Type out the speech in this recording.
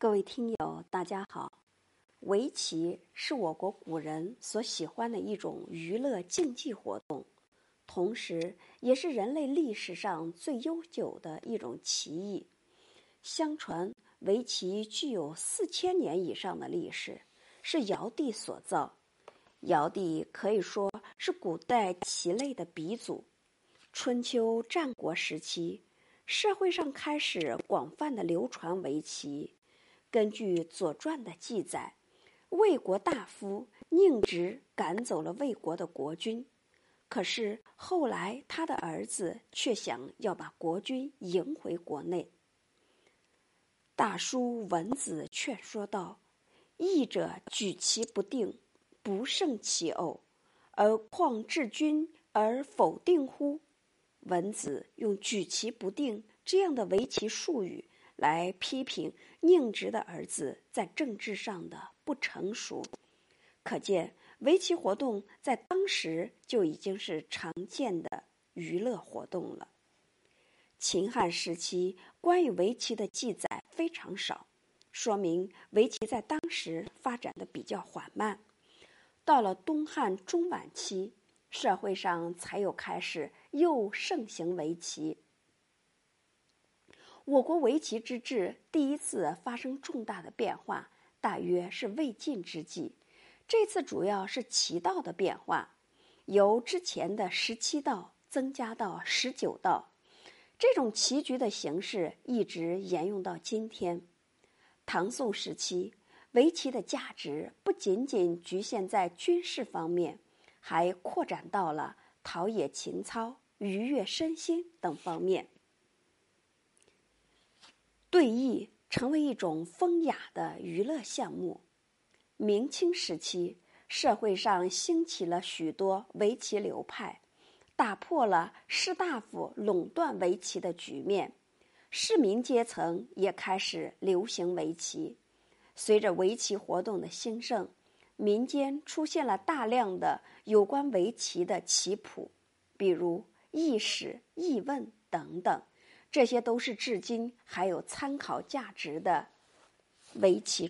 各位听友，大家好。围棋是我国古人所喜欢的一种娱乐竞技活动，同时也是人类历史上最悠久的一种棋艺。相传，围棋具有四千年以上的历史，是尧帝所造。尧帝可以说是古代棋类的鼻祖。春秋战国时期，社会上开始广泛的流传围棋。根据《左传》的记载，魏国大夫宁直赶走了魏国的国君，可是后来他的儿子却想要把国君迎回国内。大叔文子劝说道：“义者举棋不定，不胜其偶，而况治君而否定乎？”文子用“举棋不定”这样的围棋术语。来批评宁直的儿子在政治上的不成熟，可见围棋活动在当时就已经是常见的娱乐活动了。秦汉时期关于围棋的记载非常少，说明围棋在当时发展的比较缓慢。到了东汉中晚期，社会上才有开始又盛行围棋。我国围棋之治第一次发生重大的变化，大约是魏晋之际。这次主要是棋道的变化，由之前的十七道增加到十九道。这种棋局的形式一直沿用到今天。唐宋时期，围棋的价值不仅仅局限在军事方面，还扩展到了陶冶情操、愉悦身心等方面。对弈成为一种风雅的娱乐项目。明清时期，社会上兴起了许多围棋流派，打破了士大夫垄断围棋的局面，市民阶层也开始流行围棋。随着围棋活动的兴盛，民间出现了大量的有关围棋的棋谱，比如《易史》《易问》等等。这些都是至今还有参考价值的围棋。